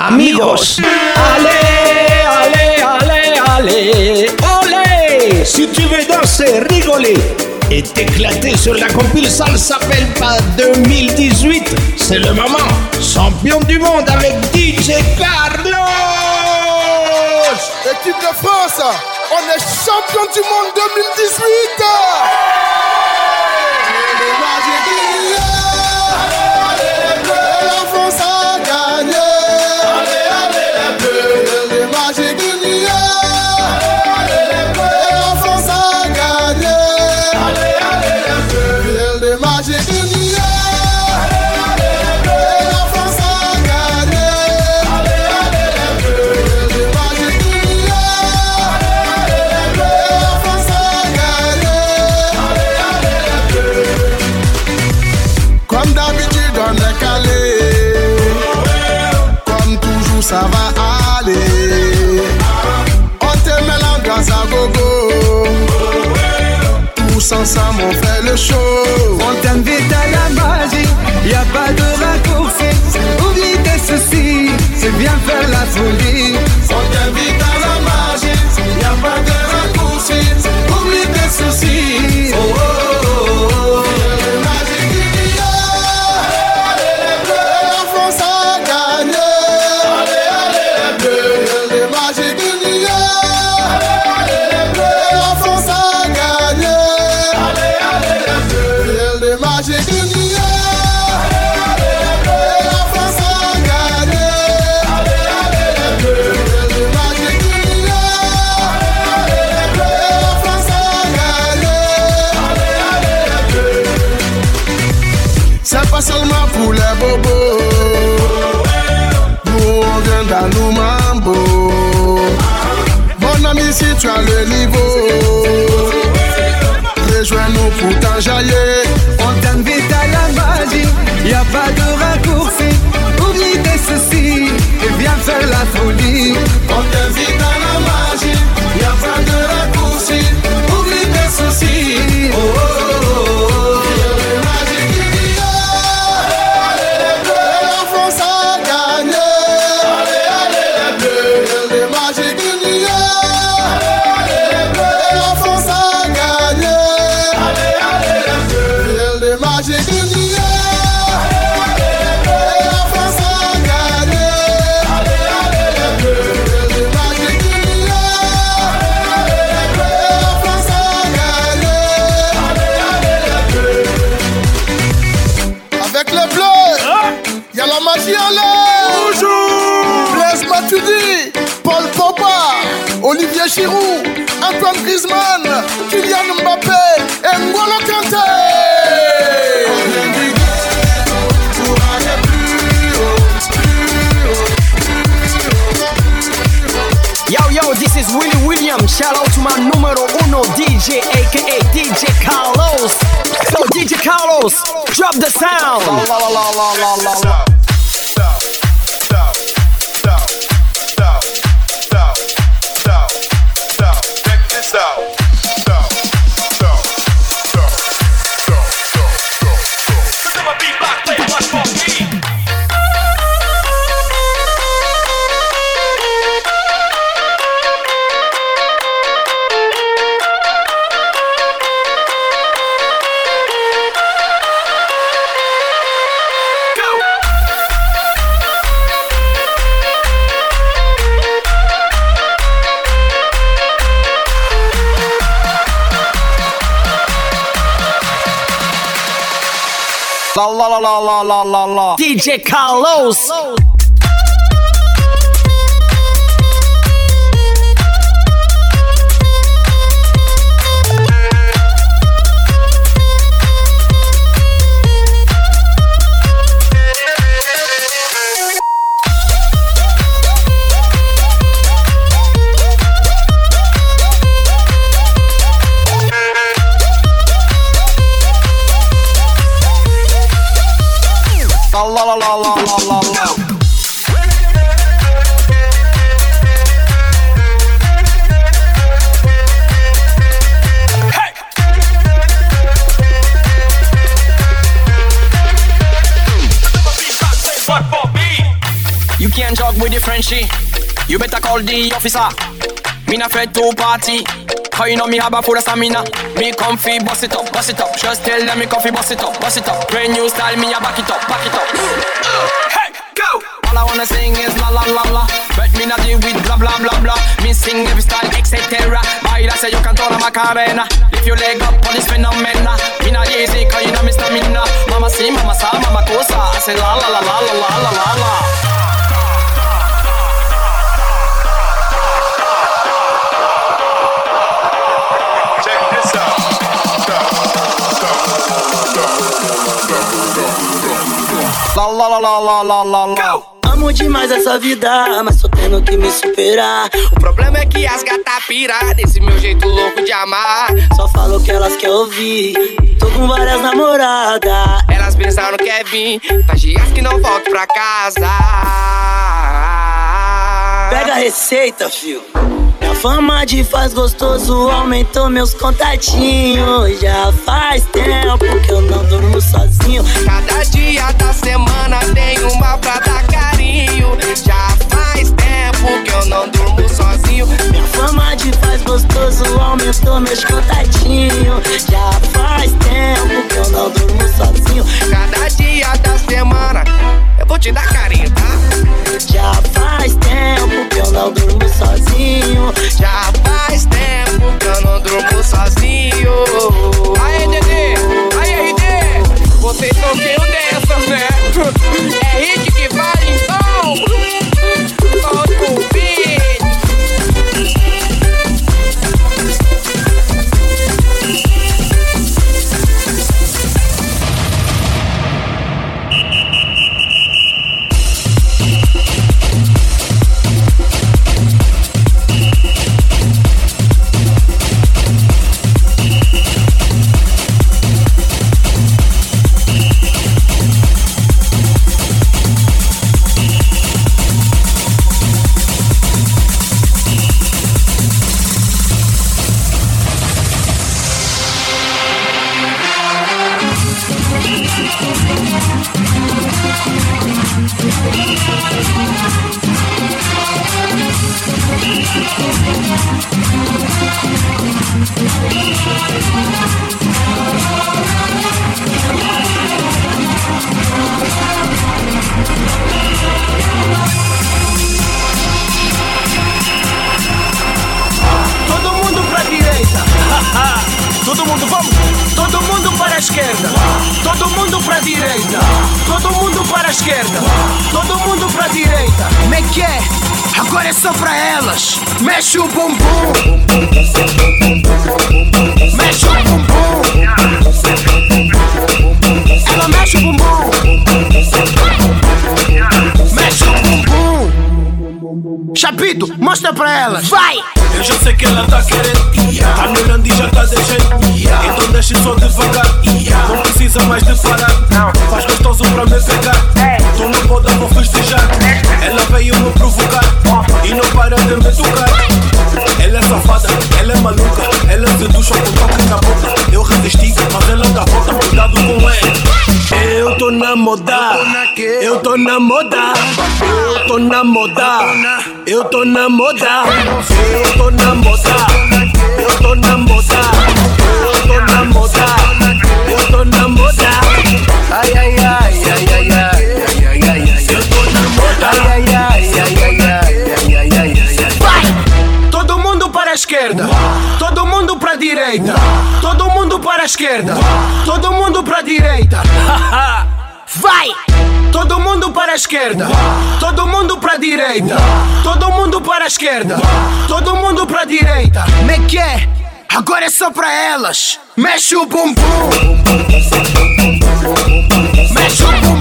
Amigos. Allez, allez, allez, allez. Olé. Si tu veux danser, rigoler et t'éclater sur la compile Salsa pas 2018, c'est le moment. Champion du monde avec DJ Carlos. Équipe de France, on est champion du monde 2018. Show. On t'invite à la magie, y a pas de raccourci. Oublie tes soucis, c'est bien faire la folie. Tu as le niveau. Rejoins-nous pour t'enjailler. On t'invite à la magie, y a pas de raccourci. Oublie tes soucis et viens faire la folie. On t'invite à la magie, Griezmann, Kylian Mbappé et N'Golo Kanté. Yo, yo, this is Willie Williams. Shout out to my numero uno DJ, aka DJ Carlos. So, DJ Carlos, drop the sound. La, la, la, La la la la la la la. DJ Carlos. la with the Frenchie. Eh. You better call the officer. Me not afraid to party. Cause you know me have a full of stamina. Me comfy, bust it up, bust it up. Just tell them me comfy, bust it up, bust it up. Brand new style, me a back it up, back it up. Hey, go! All I wanna sing is la la la la But me not deal with blah blah blah blah Me sing every style etc Baila say you can turn a macarena Lift your leg up on this phenomena Me not easy cause you know me stamina Mama si, mama sa, mama cosa I say la la la la la la la la la La la la la la la la. Amo demais essa vida, mas tô tendo que me superar. O problema é que as gatas pira desse meu jeito louco de amar. Só falo o que elas querem ouvir. Tô com várias namoradas. Elas pensaram que é vir, faz dias que não volto pra casa. Pega a receita, fio. Minha fama de faz gostoso aumentou meus contatinhos. Já faz tempo que eu não durmo sozinho. Cada dia da semana tem uma pra dar carinho. Já faz tempo que eu não durmo sozinho. Minha fama de faz gostoso aumentou meus contatinhos. Já faz tempo que eu não durmo sozinho. Cada dia da semana vou te dar carinho, tá? Já faz tempo que eu não durmo sozinho. Já faz tempo que eu não durmo sozinho. Aê, Dedê! Aê, RD! Vocês não têm o dessa, né? É hit que vale então! Esquerda. Todo mundo pra direita. Como é que é? Agora é só pra elas. Mexe o bumbum. Mexe o bumbum. Ela mexe o bumbum. Chapito, mostra pra elas. Vai! Eu já sei que ela tá querendo no grande e já tá deixando Então deixe só devagar Não precisa mais de parar Faz gostoso pra me pegar. Tô na boda, vou festejar. Ela veio me provocar. E não para de me tocar. Ela é safada, ela é maluca. Ela seduz com toque na boca. Eu resisti, mas ela dá volta. Cuidado com ela. Eu tô na moda. Eu tô na moda. Eu tô na moda eu tô na moda, eu tô na moda, eu tô na moda, eu tô na moda, eu tô na moda. Ai ai ai ai ai ai ai ai ai ai ai ai Ai ai ai ai ai ai ai ai Vai! Todo mundo para a esquerda, todo mundo para ai direita, todo mundo para a esquerda, todo mundo para ai direita. Vai! Todo mundo para a esquerda. Todo mundo pra direita. Todo mundo para a esquerda. Todo mundo pra direita. Como é que é? Agora é só pra elas. Mexe o bumbum. Mexe o bumbum.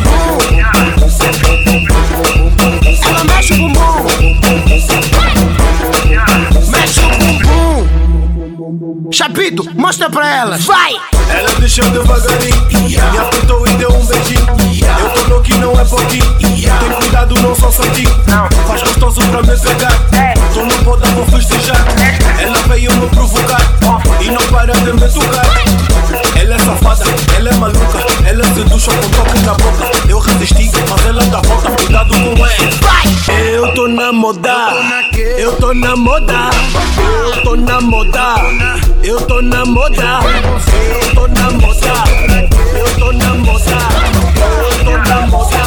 Chapito, mostra pra elas. Vai! Ela desceu devagarinho Me apertou e deu um beijinho Eu tô louco e não é pouquinho Tem cuidado, não só sentir Faz gostoso pra me pegar Tô no boda, vou festejar Ela veio me provocar E não para de me tocar Ela é safada, ela é maluca Ela seduz só com toque na boca. Eu resisti, mas ela dá volta. Cuidado com ela. Tô na moda. Eu tô na moda. Eu tô na moda. Eu tô na moda. Eu tô na moda. Eu tô na moda. Eu tô na moda.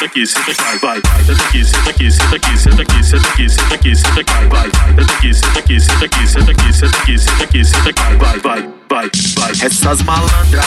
Senta aqui, senta aqui, vai, vai, senta aqui, senta aqui, senta aqui, senta aqui, senta aqui, senta aqui, senta aqui, vai, senta aqui, senta aqui, senta aqui, senta aqui, senta aqui, senta aqui, senta aqui, vai, vai, vai, vai. Essas malandras,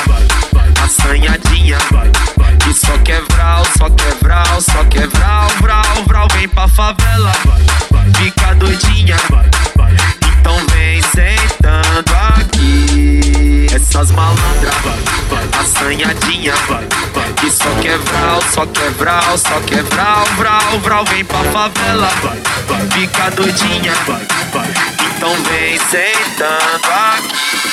só quebral, só quebral, vral, vral, vem pra favela, vai, vai, fica doidinha, vai, vai. Então vem sentando aqui.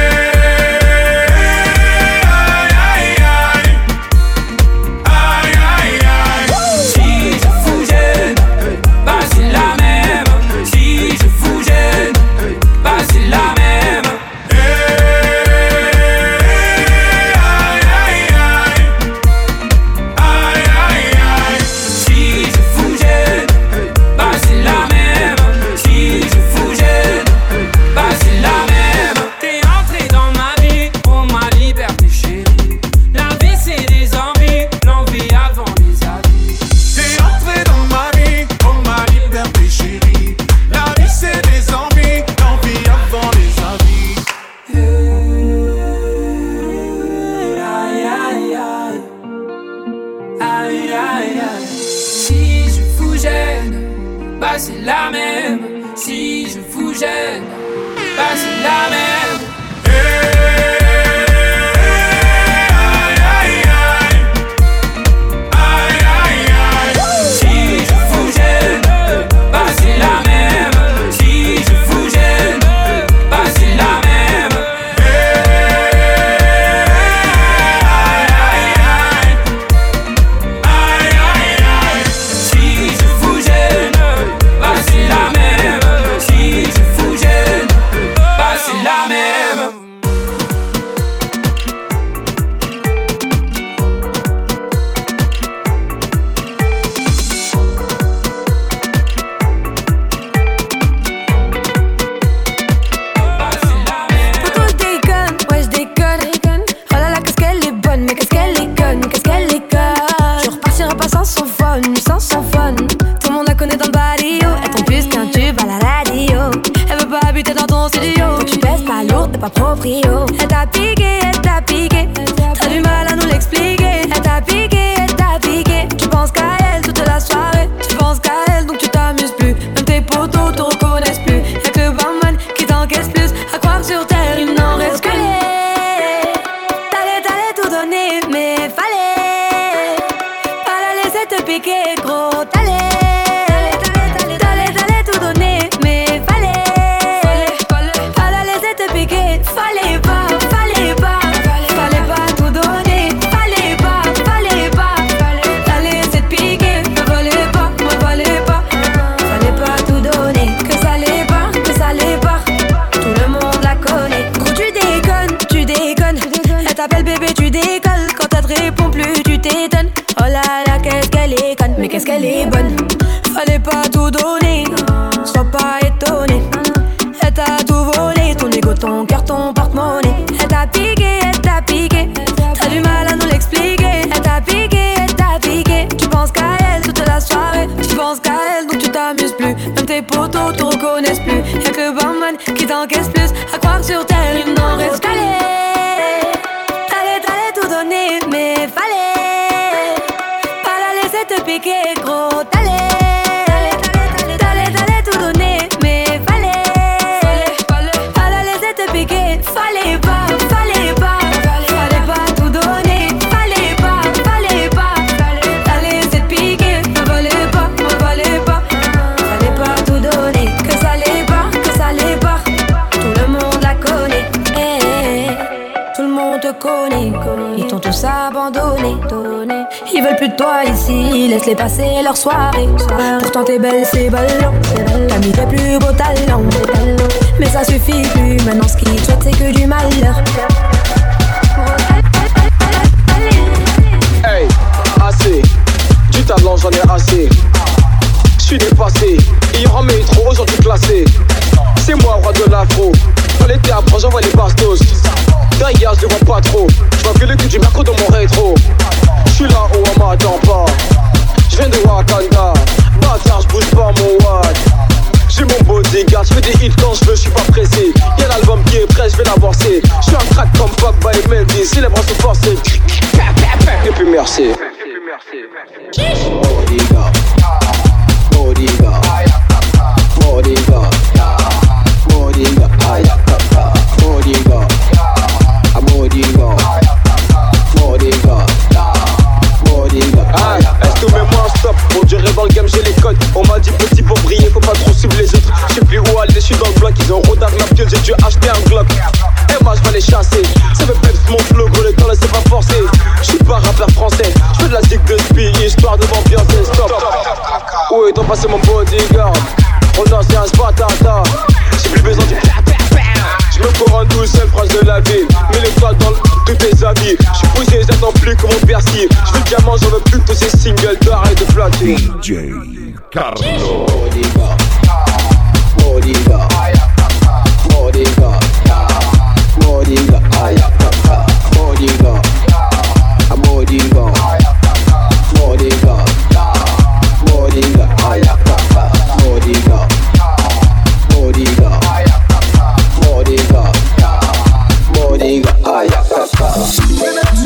Les passer leur soirée. Pourtant t'es belle, c'est ballon. T'as mis tes plus beaux talents. Mais ça suffit plus, maintenant ce qu'ils souhaitent c'est que du malheur. Hey, assez, du talent j'en ai assez. Je suis dépassé, hier en métro, aujourd'hui classé. C'est moi, roi de l'afro. Dans les théâtres, j'envoie les bastos. D'ailleurs, je les vois pas trop. Je vois que le cul du merco dans mon rétro. Je fais des hits quand je veux, je suis pas pressé Y'a l'album qui est prêt, je vais l'avancer Je suis un crack comme Pogba et Mendy Si les bras sont forcés Et puis merci. Merci, merci. J'ai dû acheter un Glock. Et moi je vais les chasser. Ça fait peps mon flow gros le temps là c'est pas forcé. Je suis pas rappeur français. Je fais de la zig de spi histoire de m'ambiancer. Stop. Où est ton passé mon bodyguard? On danse un spatata J'ai plus besoin du je me couronne tout seul, phrase de la ville. Mets les toiles dans tous tes amis. J'suis poussé, j'attends plus que mon persil. J'veux le diamant, j'en veux plus que tous ces singles d'or et de platine. DJ Carlo. Bodyguard, bodyguard,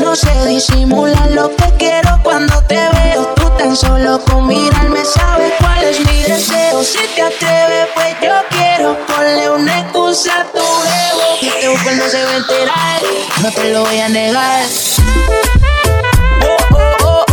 No sé disimular lo que quiero cuando te veo. Tú tan solo con mirarme sabes cuál es mi deseo. Si te atreves, pues yo quiero. Ponle una excusa a tu ego. Que este mujer no se va a enterar. No te lo voy a negar. Oh, oh, oh.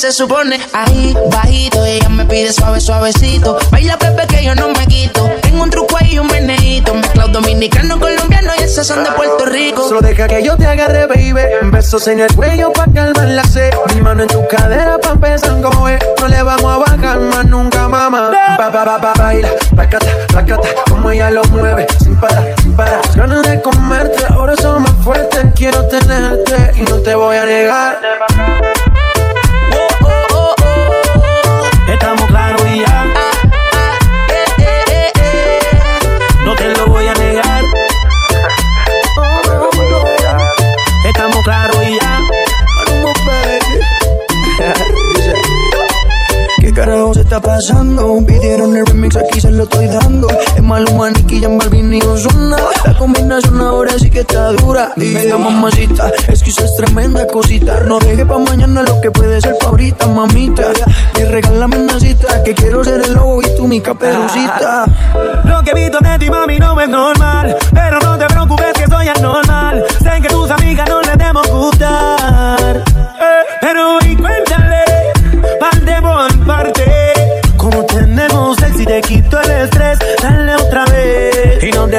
Se supone. Ahí bajito ella me pide suave suavecito, baila Pepe que yo no me quito. Tengo un truco ahí y un meneíto, mezclado dominicano colombiano y esos son de Puerto Rico. Solo deja que yo te agarre, baby. Besos en el cuello pa' calmar la sed. Mi mano en tu cadera pa' empezar como es. No le vamos a bajar más nunca, mamá. Pa, pa, pa, pa, baila, placata, placata. Como ella lo mueve, sin parar, sin parar. Las ganas de comerte, ahora son más fuertes. Quiero tenerte y no te voy a negar. Te lo voy a está pasando? Pidieron el remix, aquí se lo estoy dando. Es Maluma, Nicky, Jan Balvin y Ozuna. La combinación ahora sí que está dura. Venga, mamacita, es que es tremenda cosita. No deje pa' mañana lo que puede ser pa' ahorita, mamita. Y regálame una cita, que quiero ser el lobo y tú mi caperucita. Lo que he visto de ti, mami, no es normal. Pero no te preocupes que soy anormal. Sé que tus amigas no les debo gustar. Eh, pero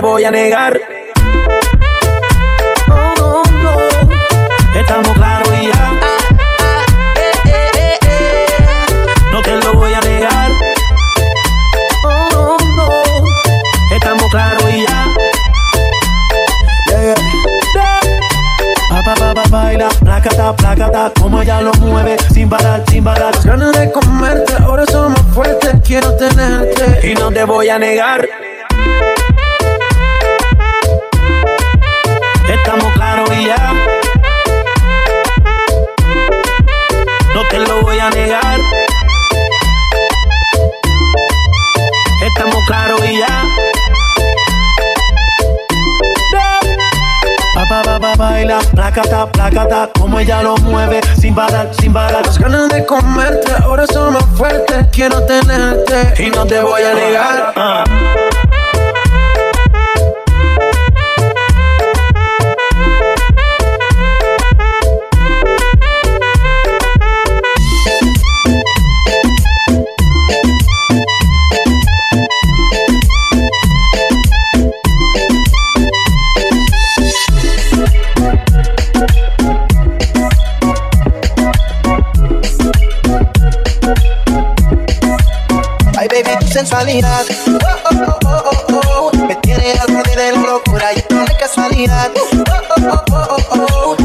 te voy a negar. Oh, no, no. Estamos claros y ya. No te lo voy a negar. Oh, no, no. Estamos claros y ya. Yeah. Pa, pa, pa, pa, baila, placata, placata, como ella lo mueve, sin parar, sin parar. Las ganas de comerte, ahora son más fuertes. Quiero tenerte Y no te voy a negar. Ella lo mueve, sin parar, sin parar. Las ganas de comerte, ahora son más fuertes. Quiero tenerte Y no te voy a negar. Ah. casualidad. Oh, oh, oh, Me tiene al borde de la locura y esto no es casualidad.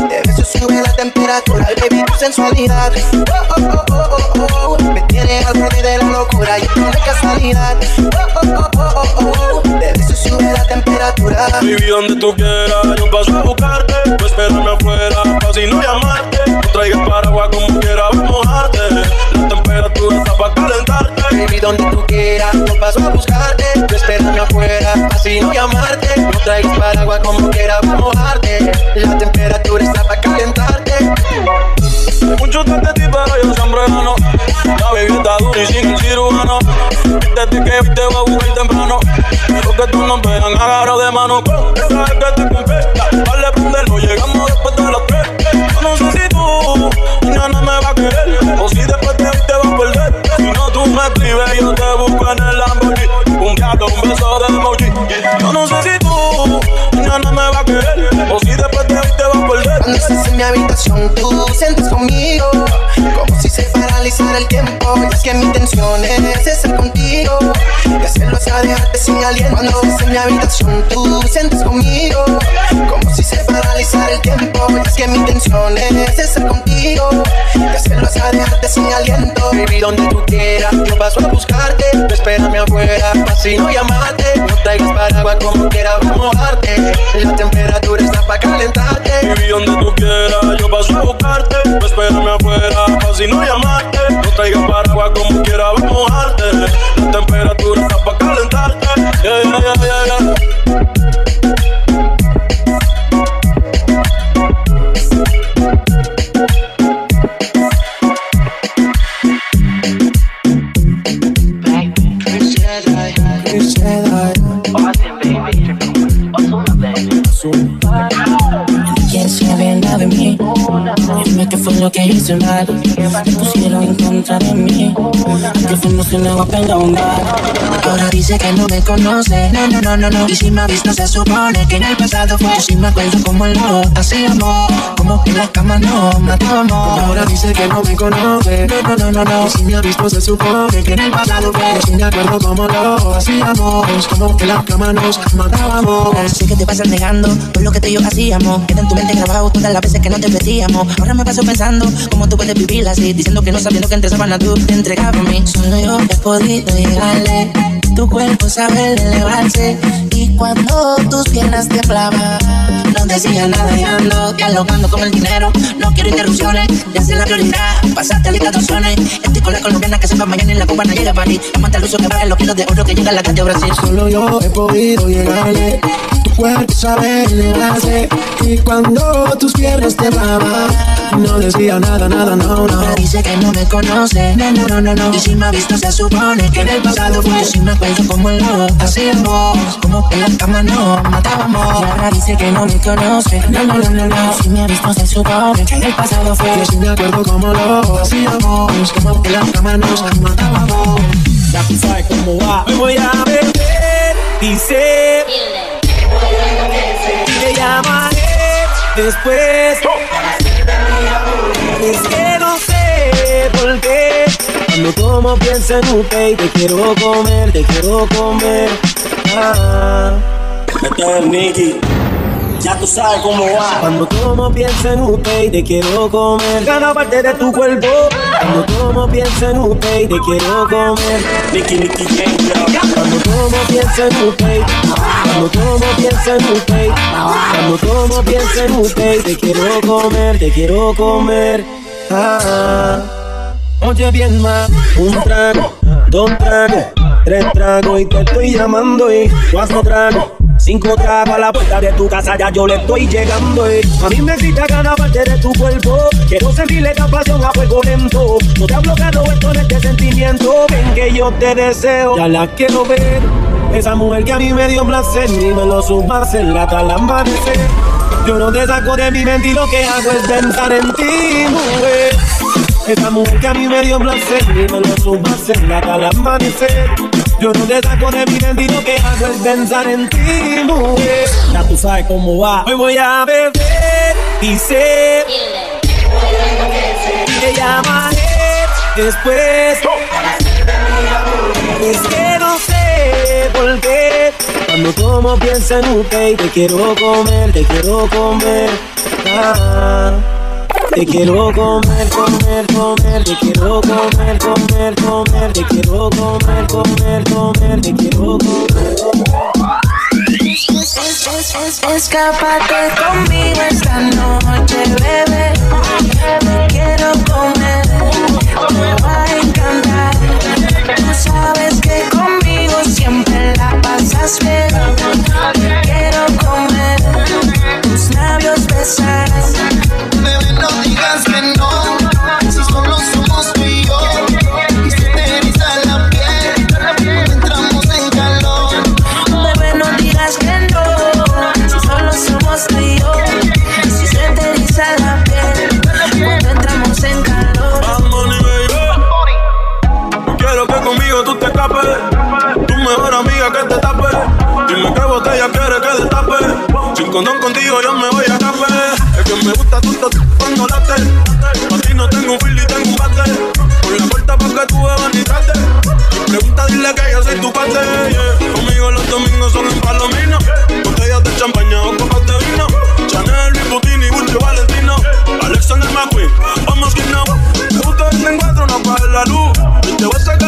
De veces sube la temperatura, baby, tu sensualidad. Me tiene al borde de la locura y esto no es casualidad. De veces sube la temperatura. Baby, donde tú quieras, yo paso a buscarte. No esperamos donde tú quieras, yo paso a buscarte. Tú espérame afuera, así no llamarte. No traigas paraguas como quiera, voy a mojarte. La temperatura está para calentarte. Mucho te ti, pero yo siempre gano. La baby está dura y sin el cirujano. Desde que te voy a buscar temprano. Pero que tú no esperan, agarro de mano. Sabes que te. Vale, yo te busco en el Lamborghini. Un gato, un beso de emoji. Yo no sé si tú mañana me vas a querer. O si después de hoy te vas a perder. Cuando estás en mi habitación, tú sientes conmigo como si se paralizara el tiempo. Y es que mi intención es estar contigo dejarte sin aliento. En mi habitación, tú sientes conmigo como si se paralizara el tiempo. Y es que mi intención es estar contigo y hacerlo hasta dejarte sin aliento. Baby, donde tú quieras, yo paso a buscarte. Tú espérame afuera, así no llamarte. No traigas paraguas como quiera, voy a mojarte. La temperatura está para calentarte. Baby, donde tú quieras, yo paso a buscarte. Tú espérame afuera, casi no llamarte. No traigas paraguas como quiera, voy a mojarte. La temperatura está para. Yeah, yeah, yeah. Dime qué fue lo que hice mal. Me pusieron en contra de mí. Que no pena ahondar. Ahora dice que no me conoce. No, no, no, no, no. Y si me ha visto, se supone que en el pasado fue. Yo sí me acuerdo como lo hacíamos. Como en la cama no matábamos. Ahora dice que no me conoce. No, no, no, no, no. Y si me ha se supone que en el pasado fue. Yo me acuerdo como lo hacíamos. Como en la cama nos matábamos. Sé que te pasas negando todo lo que tú y yo hacíamos. Queda en tu mente grabado todas las veces que no te vestíamos. Ahora me paso pensando cómo tú puedes vivir así. Diciendo que no sabiendo que entre sábanas tú te entregabas a mí. Solo yo he podido llegarle. Tu cuerpo sabe elevarse. Y cuando tus piernas temblaban, no decía nada y ando dialogando con el dinero. No quiero interrupciones, sé la prioridad. Pasaste lista de opciones. Estoy con la colombiana que se va mañana y la cubana llega para ti. Amante al uso que baja los kilos de oro que llega a la calle Brasil. Solo yo he podido llegarle. Cuerpo sabe elevarse. Y cuando tus piernas te temblaban, no decía nada, nada, no, no. Ahora dice que no me conoce, no, no, no, no, no. Y si me ha visto se supone que en el pasado fue. Yo sí me acuerdo como lo hacíamos, como que en la cama no matábamos. Y ahora dice que no me conoce, no, no, no, no, no. Y si me ha visto se supone que en el pasado fue. Yo sí me acuerdo como lo hacíamos, como que en la cama nos matábamos. Ya tú sabes cómo va. Me voy a beber, dice. Te llamaré después. Es que no sé por qué. Cuando tomo pienso en usted y te quiero comer, te quiero comer. Ah. Nicky. Ya tú sabes cómo va. Cuando tomo pienso en usted y te quiero comer Cada parte de tu cuerpo Cuando tomo pienso en usted y te quiero comer Nicky, Nicky, Cuando tomo pienso en usted Cuando tomo pienso en usted Cuando tomo pienso en usted te quiero comer, te quiero comer ah. Oye bien más, un trago, dos tragos, tres tragos y te estoy llamando y cuatro tragos. Cinco tragos a la puerta de tu casa, ya yo le estoy llegando. A mí me excita cada parte de tu cuerpo. Quiero sentirle esta pasión a fuego lento. No te ha bloqueado esto en este sentimiento. Ven que yo te deseo, ya la quiero ver. Esa mujer que a mí me dio placer, ni me lo hacer hasta el. Yo no te saco de mi mente y lo que hago es pensar en ti, mujer. Esa mujer que a mí me dio placer, ni me lo hacer hasta el. Yo no te saco de mi mente que hago es pensar en ti, mujer. Ya tú sabes cómo va. Hoy voy a beber y sé Te llamaré después Es que no sé por qué Cuando tomo pienso en usted y te quiero comer, te quiero comer ah. Te quiero comer, comer, comer, te quiero comer, comer, comer, te quiero comer, comer, comer, te quiero comer. Escápate conmigo esta noche, bebé. Te quiero comer, me va a encantar. Tú sabes que conmigo siempre la pasas bien. Te quiero comer, tus labios besar. Yo me voy a escape. Es que me gusta tu cuando late. Pa' ti no tengo un fil y tengo un bate. Por la puerta pa' que tú bebas ni trate. Pregunta, dile que yo soy tu parte. yeah. Conmigo los domingos son en Palomino. Botellas de champaña o copas de vino. Chanel, Louis Vuitton y Valentino. Alexander McQueen, vamos que no. Me gusta el encuentro, no apagues la luz. Y te voy a sacar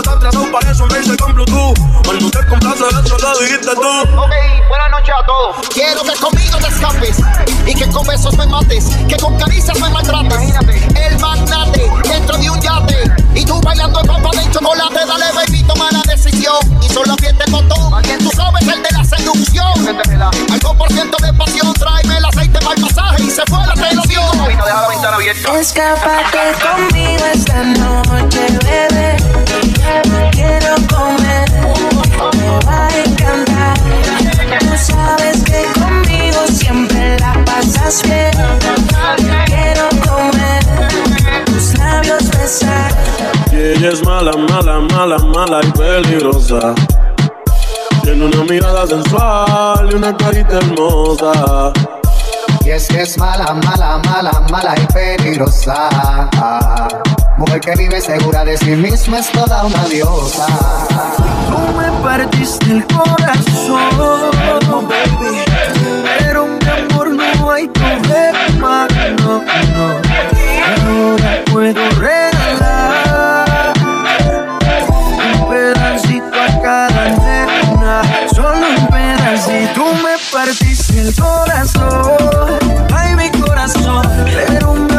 está atrasado para eso, me hice con Bluetooth. Cuando te complace, eso lo dijiste tú. Ok, buenas noches a todos. Quiero que conmigo te escapes y que con besos me mates, que con caricias me maltrates. El magnate es mala, mala, mala, mala y peligrosa. Mujer que vive segura de sí misma es toda una diosa. Tú me partiste el corazón, baby. Pero mi amor no hay problema, no, no. Ahora puedo regalar un pedacito a cada nena, solo un pedacito. Tú me partiste el corazón, pasión. Pero un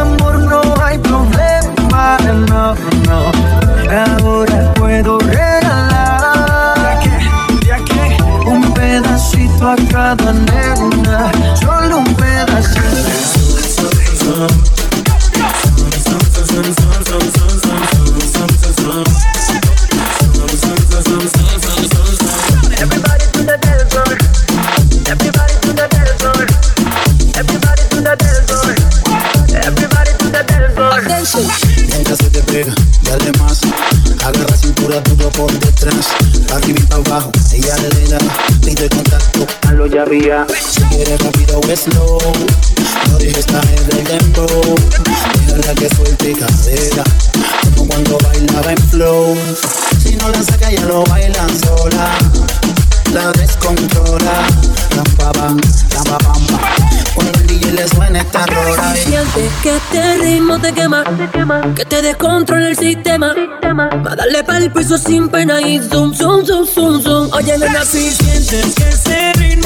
Si quieres rápido o slow. No dejes caer el tempo. Déjala que suelte cadera. Como cuando bailaba en flow. Si no la saca, ya lo bailan sola. La descontrola. Ram pa bam, ram pa pam pam. Cuando el DJ le suena esta rola. Siente que este ritmo te quema, que te descontrola el sistema. Va a darle pa'l piso sin pena y zoom, zoom, zoom, zoom, zoom. Oye, nena, si sientes que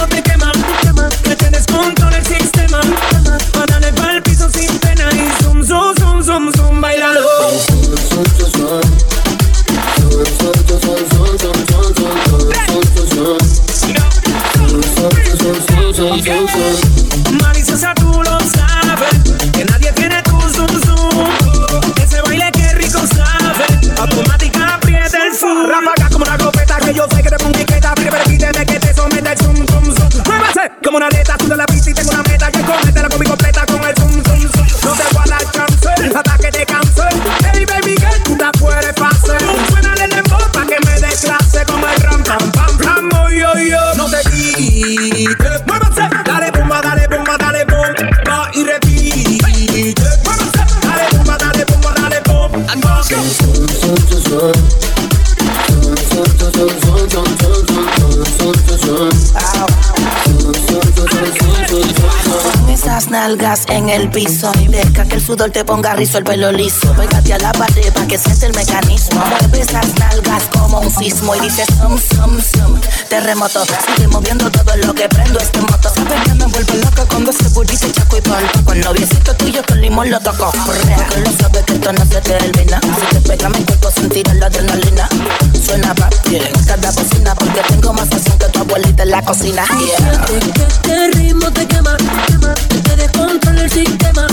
ese ritmo te quema, que te descontrola el sistema. Nalgas en el piso deja que el sudor te ponga rizo el pelo liso. Pégate a la pared para que siente el mecanismo. Mueve esas nalgas como un sismo y dice sum, sum, sum. Terremoto, sigue moviendo todo lo que prendo este moto. Sabes que me vuelve loca cuando se burrito chaco y polvo. Con noviecito tuyo con limón lo toco. Que lo sabes que esto no se termina. Si te pega mi cuerpo sentir la adrenalina. Suena pa' bien cada bocina porque tengo más pasión que tu abuelita en la cocina. Yeah. Este ritmo te quema, que te descontrola el sistema.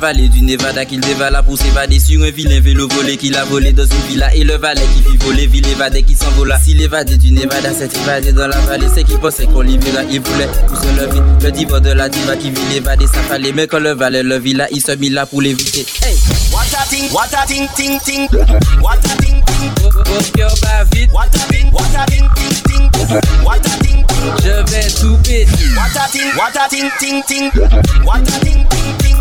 Vallée du Nevada qu'il dévala pour s'évader sur un vilain vélo volé qu'il a volé dans une villa et le valet qui fit voler, ville évadé qui s'envola. Si l'évadé du Nevada s'est évadé dans la vallée, c'est qu'il pensait qu'on libéra, il voulait tout se lever. Le diva de la diva qui vit l'évadé, ça fallait, mais quand le valet le villa, il se mit là pour l'éviter. Hey! What a thing, what a thing, ting, ting. What a thing, vite. What a thing, what a thing, ting, ting. What a thing, Je vais tout péter. what a thing, what a thing, ting, ting. What a thing, ting, ting.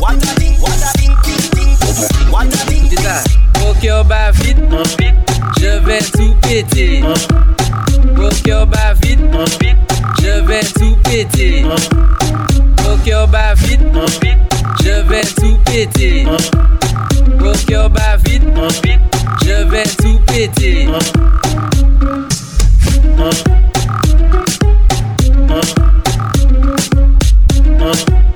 What a thing, what a thing, ting, ting. What a ça. Vos cœurs bat vite. Je vais tout péter. Bat vite. Je vais tout péter. Bat vite. Je vais tout péter. Bat vite. Je vais tout péter. Uh. Uh.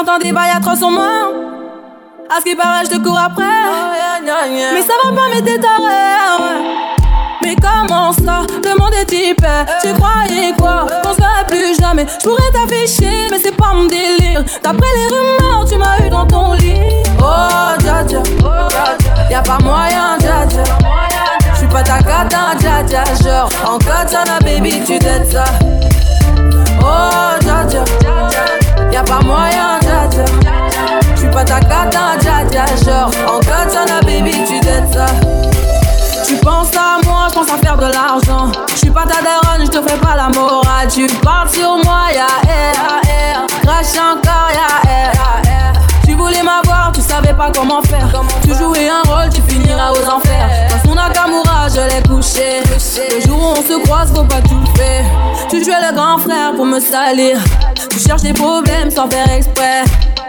J'entends des bails trop sur moi. À ce qui paraît, je te cours après. Mais ça va pas, mais t'es taré. Mais comment ça? Le monde est type. Tu croyais quoi? Qu'on se plus jamais. Je pourrais t'afficher, mais c'est pas mon délire. D'après les rumeurs, tu m'as eu dans ton lit. Oh, dja dja. Y'a pas moyen, dja dja. J'suis pas ta cata, dja dja. Genre, en katana, baby, tu t'aides ça. Oh, dja dja. Y'a pas moyen, dja dja. Dja. Genre, en katana, baby, tu t'aides ça. Tu penses à moi, je pense à faire de l'argent. Je suis pas ta daronne, je te fais pas la morale. Tu parles sur moi, ya air, air. Crash encore, ya air. Tu voulais m'avoir, tu savais pas comment faire. Tu jouais un rôle, tu finiras aux enfers. Dans son Nakamura, je l'ai couché. Le jour où on se croise, faut pas tout faire. Tu jouais le grand frère pour me salir. Tu cherches des problèmes sans faire exprès.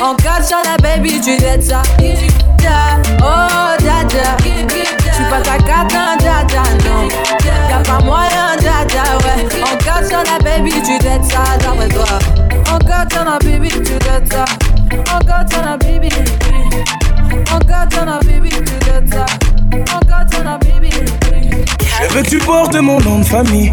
En katana, baby, tu t'aides ça. Oh, dja dja. J'suis pas ta cata, dja dja, non. Y'a pas moyen, dja, ouais. En katana, baby, tu t'aides ça, d'après toi. En katana, baby, tu t'aides ça. En katana, baby. En katana, baby, tu ça. En katana, baby. Je veux tu portes mon nom de famille,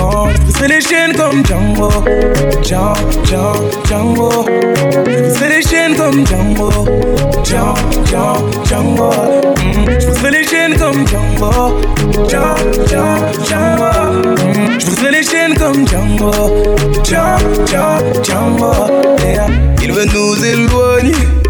Quand je briserai les chaînes comme Django, Django, Django. Je briserai les chaînes comme Django, Django, Django, Je briserai les chaînes comme Django, Django, Django, Je briserai les chaînes comme Django, Django, Django. Il veut nous éloigner.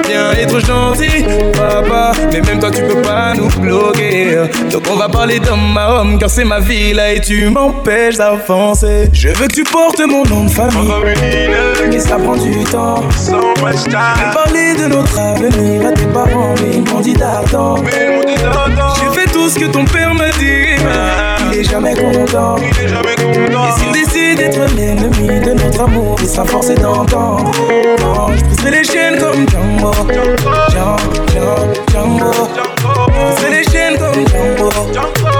Bien être gentil, papa, mais même toi tu peux pas nous bloquer. Donc on va parler d'homme à homme, car c'est ma vie là et tu m'empêches d'avancer. Je veux que tu portes mon nom de famille, mais ça prend du temps? Parler de notre avenir à tes parents, mais ils m'ont dit d'attendre. J'ai fait tout ce que ton père m'a dit, il est jamais content. Et s'il décide d'être l'ennemi de notre amour, il sera forcé d'entendre. Je pousserai les chaînes comme Django, Jumbo, Jumbo, Jumbo. Selection come Jumbo.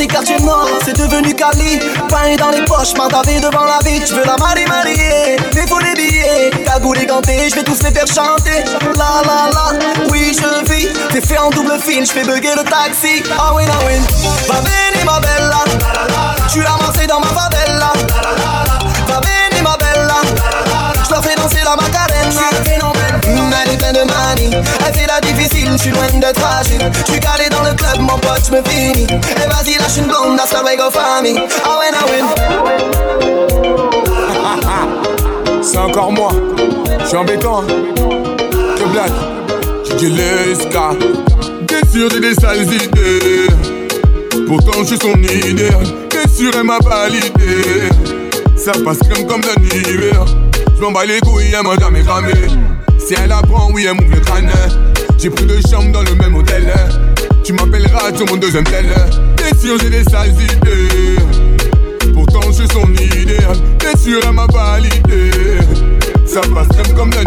Marseille, quartier nord, c'est devenu Cali. Pain dans les poches, m'attarder devant la vie. Je veux la marier, marier. Mais faut des billets, cagoule et ganté, je vais tous les faire chanter. La la la, oui, je vis. T'es fait en double fil, je fais bugger le taxi. Ah oui, ah oui. Va ma bella. Tu amassé dans ma favela. Va venir, ma bella. Je la fais danser la macarena. Est pleine de manie. Elle fait la difficile, je suis loin d'être fragile. Je suis calé dans le club, mon pote, je me finis. Et vas-y, lâche une blonde, that's the go family. Ah ouais, ah C'est encore moi. Je suis embêtant. Hein. Que blague. J'ai dit l'esca. Bien sûr, j'ai des sales idées? Pourtant, je suis son idéal. Bien sûr, elle m'a validé? Ça passe crème comme d'un hiver. Je m'en bats les couilles, elle m'a jamais cramé. Si elle apprend, oui, elle m'ouvre le crâne. J'ai pris deux chambres dans le même hôtel. Tu m'appelleras sur mon deuxième tel. Bien sûr, j'ai des sales idées. Pourtant, je suis son idéal. Bien sûr, elle m'a validé. Ça passe crème comme d'un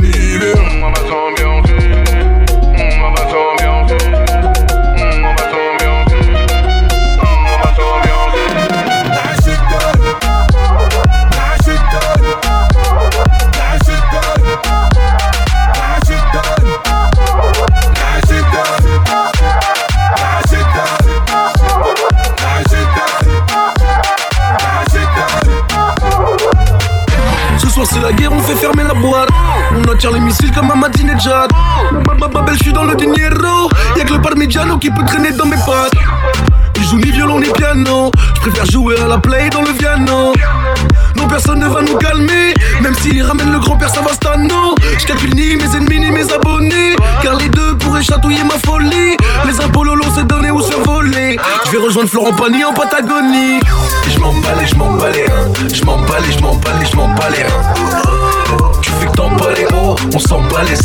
fait fermer la boîte. On attire les missiles comme Madinejad. Ma belle, je suis dans le dinero. Y'a que le parmigiano qui peut traîner dans mes pattes. Ils jouent ni violon ni piano. Je préfère jouer à la play dans le piano. Non, personne ne va nous calmer. Même s'ils ramènent le grand-père Savastano. Je calcule ni mes ennemis ni mes abonnés. Car les deux pourraient chatouiller ma folie. Les impôts lolo, c'est donné ou survolé. Je vais rejoindre Florent Pagny en Patagonie. Je m'emballe et je m'emballe hein. Je m'emballe et je m'emballe je hein. Tu fais que t'emballes oh. On s'emballe et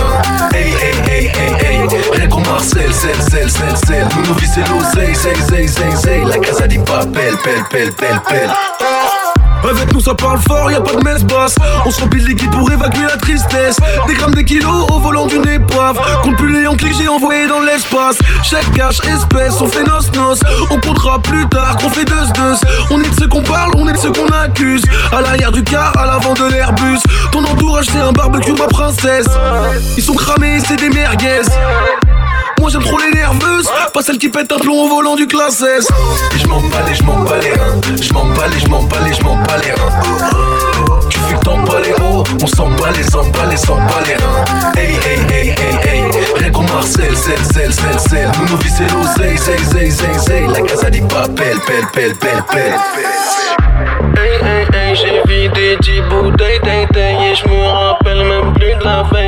hein. Hey hey hey hey hey. Rien qu'on Marcel, celle, celle, celle, celle Nous nos vies c'est l'oseille, zey, zey, zey, zey La casa dit pas pelle, pelle, pelle, pelle, pelle avec nous ça parle fort, y a pas de messe basse On se remplit de liquide pour évacuer la tristesse. Des grammes, des kilos au volant d'une épave Compte plus les clics j'ai envoyé dans l'espace. Chèque, cash, espèce, on fait nos noces On comptera plus tard qu'on fait deux deux On est de ceux qu'on parle, on est de ceux qu'on accuse. À l'arrière du car, à l'avant de l'Airbus. Ton entourage c'est un barbecue ma princesse. Ils sont cramés, c'est des merguez moi j'aime trop les nerveuses, pas celles qui pètent un plomb au volant du classe S. Et je m'en bats je m'en bats les reins, je m'en bats je m'en bats je m'en bats les. Tu fais que t'en bats on s'en bat les s'en bat s'en bat. Hey hey hey hey hey, rien qu'on Marcel, sel sel sel sel. Nous nous c'est l'oseille, zay zay zay zay. La casa dit pas pelle pelle pelle pelle pelle. Hey hey hey, j'ai vidé 10 bouteilles, et je rappelle même plus de la veille.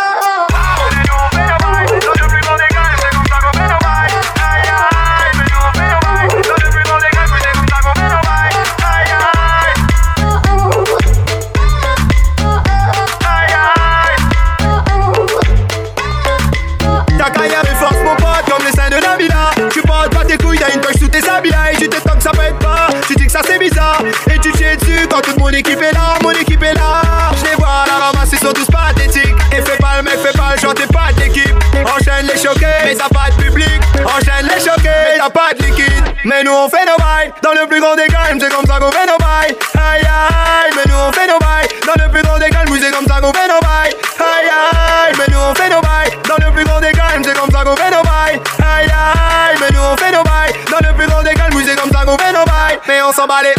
Mais nous on fait nos bails, dans le plus grand des calmes C'est comme ça qu'on fait nos bails Aïe aïe, mais nous on fait nos bails Dans le plus grand des calmes, c'est comme ça qu'on fait nos bails Aïe aïe, mais nous on fait nos bails Dans le plus grand des calmes, c'est comme ça qu'on fait nos bails Aïe aïe, mais nous on fait nos bails Dans le plus grand des calmes, c'est comme ça qu'on fait nos bails Mais on s'en bat les,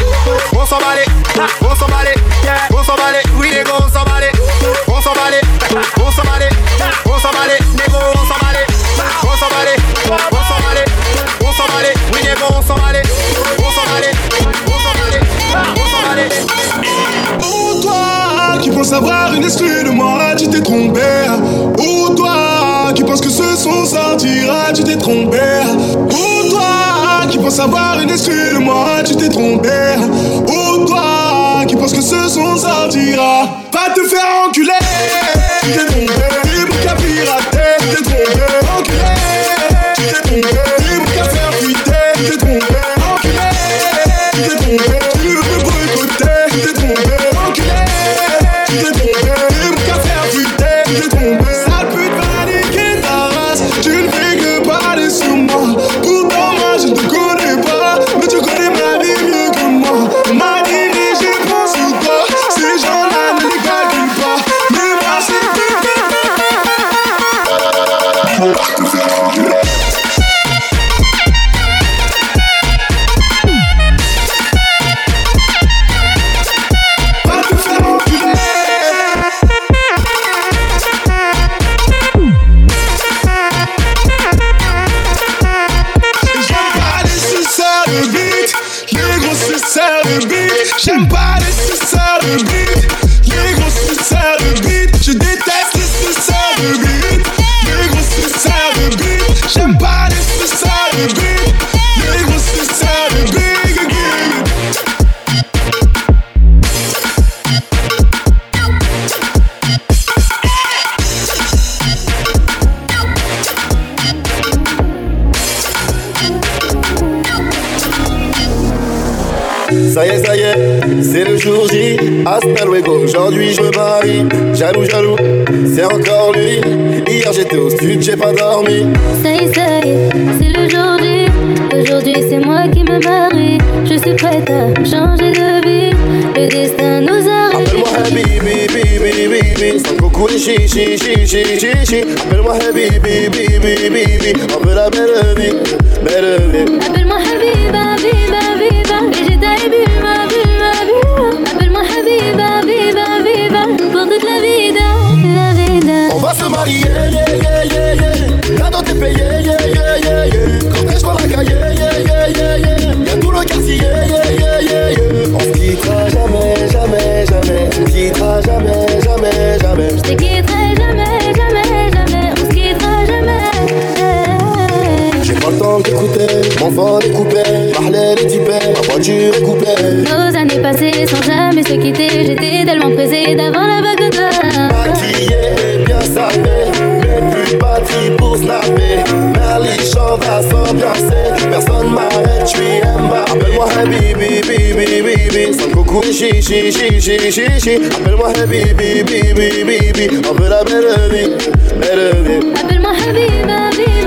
on s'en bat les, ah, on s'en bat les, on s'en bat les, oui les gros on s'en bat les, on s'en bat les, on s'en bat les, on s'en bat les, on s'en bat les, on s'en bat les, toi qui penses avoir une exclue de moi, tu t'es trompé. Oh toi qui penses que ce son sortira, tu t'es trompé. Oh toi qui penses avoir une exclue de moi, tu t'es trompé. Oh toi qui penses que ce son sortira, va te faire enculer. Tu t'es trompé, Aujourd'hui je me marie. Jaloux, jaloux, c'est encore lui. Hier j'étais au sud, j'ai pas dormi. Ça y est, ça y est, c'est J. Aujourd'hui c'est moi qui me marie. Je suis prête à changer de vie. Le destin nous arrive. Appelle-moi Habibi, bibi, bibi. Sans les chi, chi, chi, chi, chi, chi. Appelle-moi Habibi, bibi, bibi. On veut la belle vie, belle vie. Appelle-moi Habiba, est coupé, Marlène est typée, ma voiture est coupée. Nos années passées sans jamais se quitter. J'étais tellement pressée d'avant la bague d'or. Maquillé et bien sapé, mais plus bâti pour snapper. Merli chante à s'ambiancer, personne m'arrête, j'suis Mbappé. Appelle-moi Habibi, bibi, bibi, sans coucou, chi, chi, chi, chi, chi, chi. Appelle-moi Habibi, bibi, bibi, on veut la belle vie, belle vie. Appelle-moi Habiba, Habiba,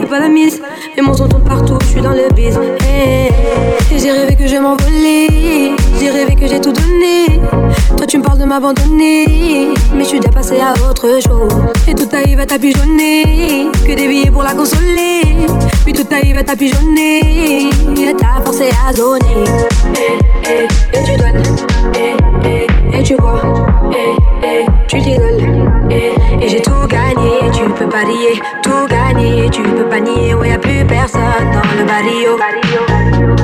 je pas la mise. Partout, je suis dans le biz. Et j'ai rêvé que je m'envolais. J'ai rêvé que j'ai tout donné. Toi, tu me parles de m'abandonner. Mais je suis déjà passé à autre chose. Et tout arrive à tapigeonner. Que des billets pour la consoler. Puis tout arrive à tapigeonner. Et t'as forcé à eh, et tu donnes. Et tu bois. Tu. Et gagné, tu peux pas nier. Ouais, y'a plus personne dans le barrio,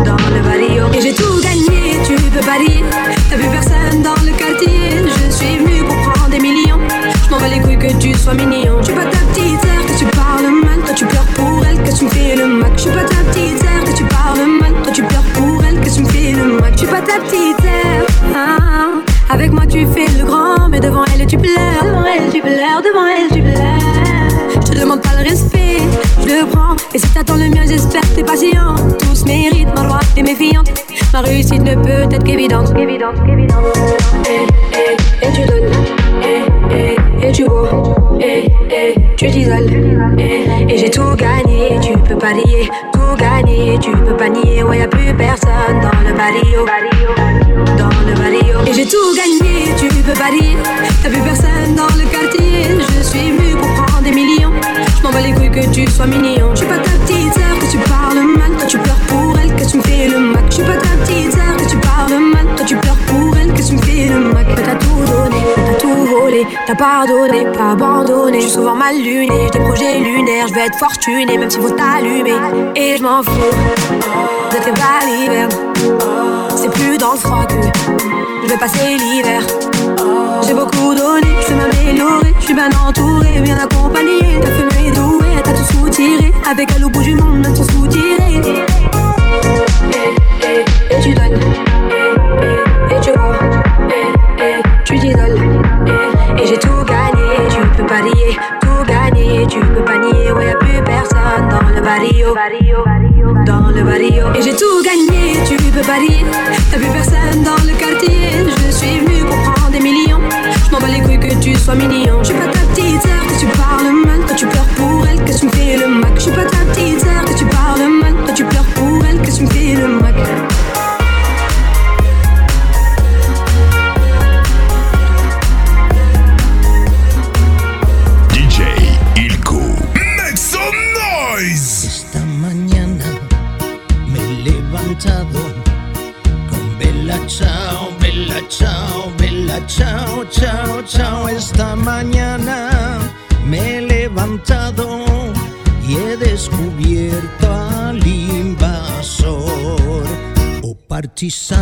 dans le barrio. Et j'ai tout gagné, tu peux pas lier, t'as plus personne dans le quartier. Je suis venu pour prendre des millions, je m'en bats les couilles que tu sois mignon. Que t'es patient. Tous méritent ma loi et méfiante. Ma réussite ne peut être qu'évidente. Évidente, évidente. Et, tu donnes. Et, et, et tu bois. Et, tu t'isoles. Et, j'ai tout gagné, tu peux pas lier. Tout gagné, tu peux pas nier. Ouais, y'a plus personne dans le barrio. Dans le barrio. Et j'ai tout gagné, tu peux dire. T'as plus personne dans le quartier. Je suis venu pour prendre m'en bats les couilles que tu sois mignon. Je suis pas ta petite sœur, que tu parles mal. Toi tu pleures pour elle, que tu me fais le mac. Je suis pas ta petite sœur, que tu parles mal. Toi tu pleures pour elle, que tu me le t'as tout donné, t'as tout volé. T'as pardonné, pas abandonné. Je suis souvent mal luné, j'ai des projets lunaires. Je vais être fortuné, même s'il faut t'allumer. Et je m'en fous de tes balivernes. C'est plus dans le froid que je vais passer l'hiver. J'ai beaucoup donné, je vais m'améliorer. Je suis bien entouré, bien accompagné. Ta fumée est douée, t'as tout soutiré. Avec elle au bout du monde, même sans soutirer. Et, tu donnes. Et, et, tu bois. Et, et j'ai tout gagné, tu peux pas lier. Tout gagné, tu peux pas nier. Ouais, y'a plus personne dans le barrio. Dans le barrio. Et j'ai tout gagné, tu peux pas lier. T'as plus personne dans le quartier. Je suis venu pour prendre des millions. Je m'en bats les couilles que tu sois mignon. Je suis pas ta petite sœur, que tu parles mal. Toi tu pleures pour elle, que tu me fais le mac. Je suis pas ta petite sœur, que tu parles mal. Toi tu pleures pour elle, que tu me fais le mac. She's so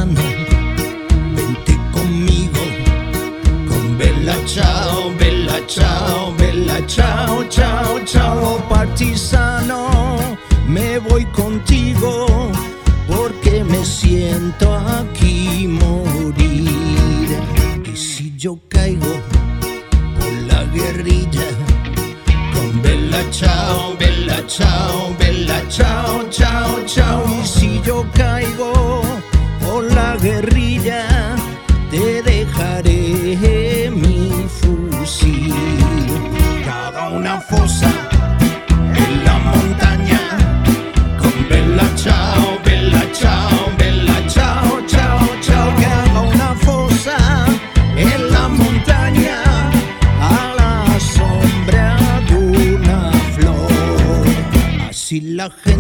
la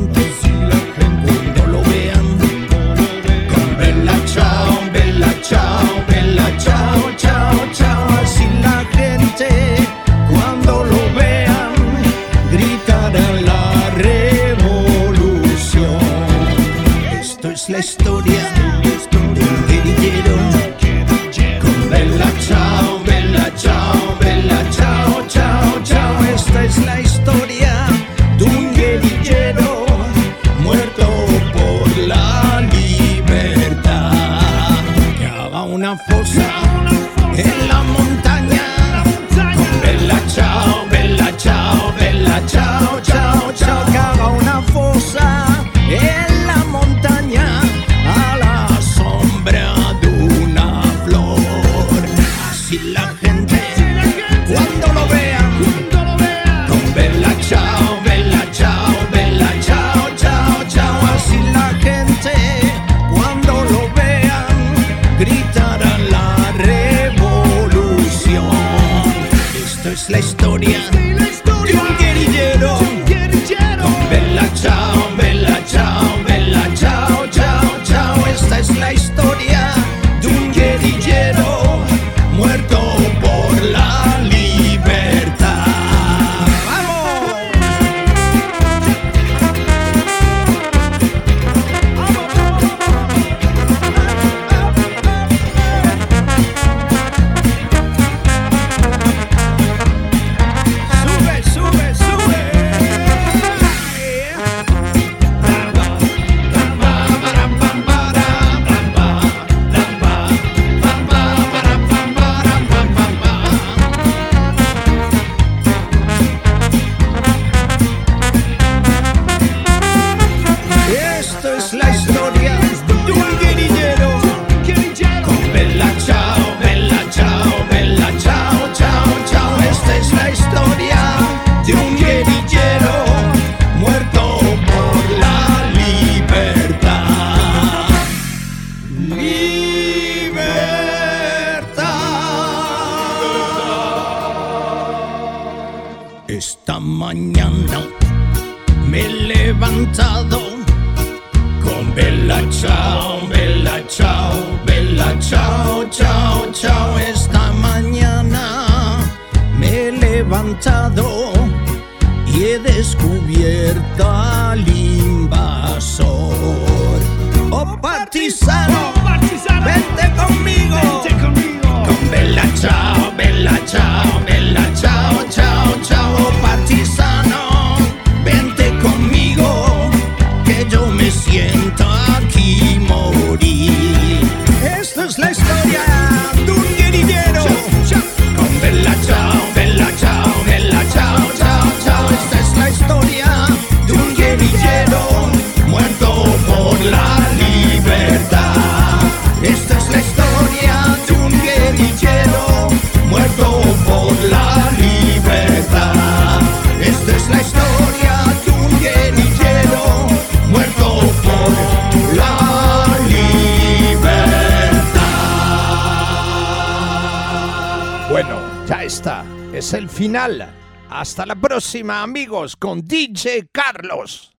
amigos, con DJ Carlos.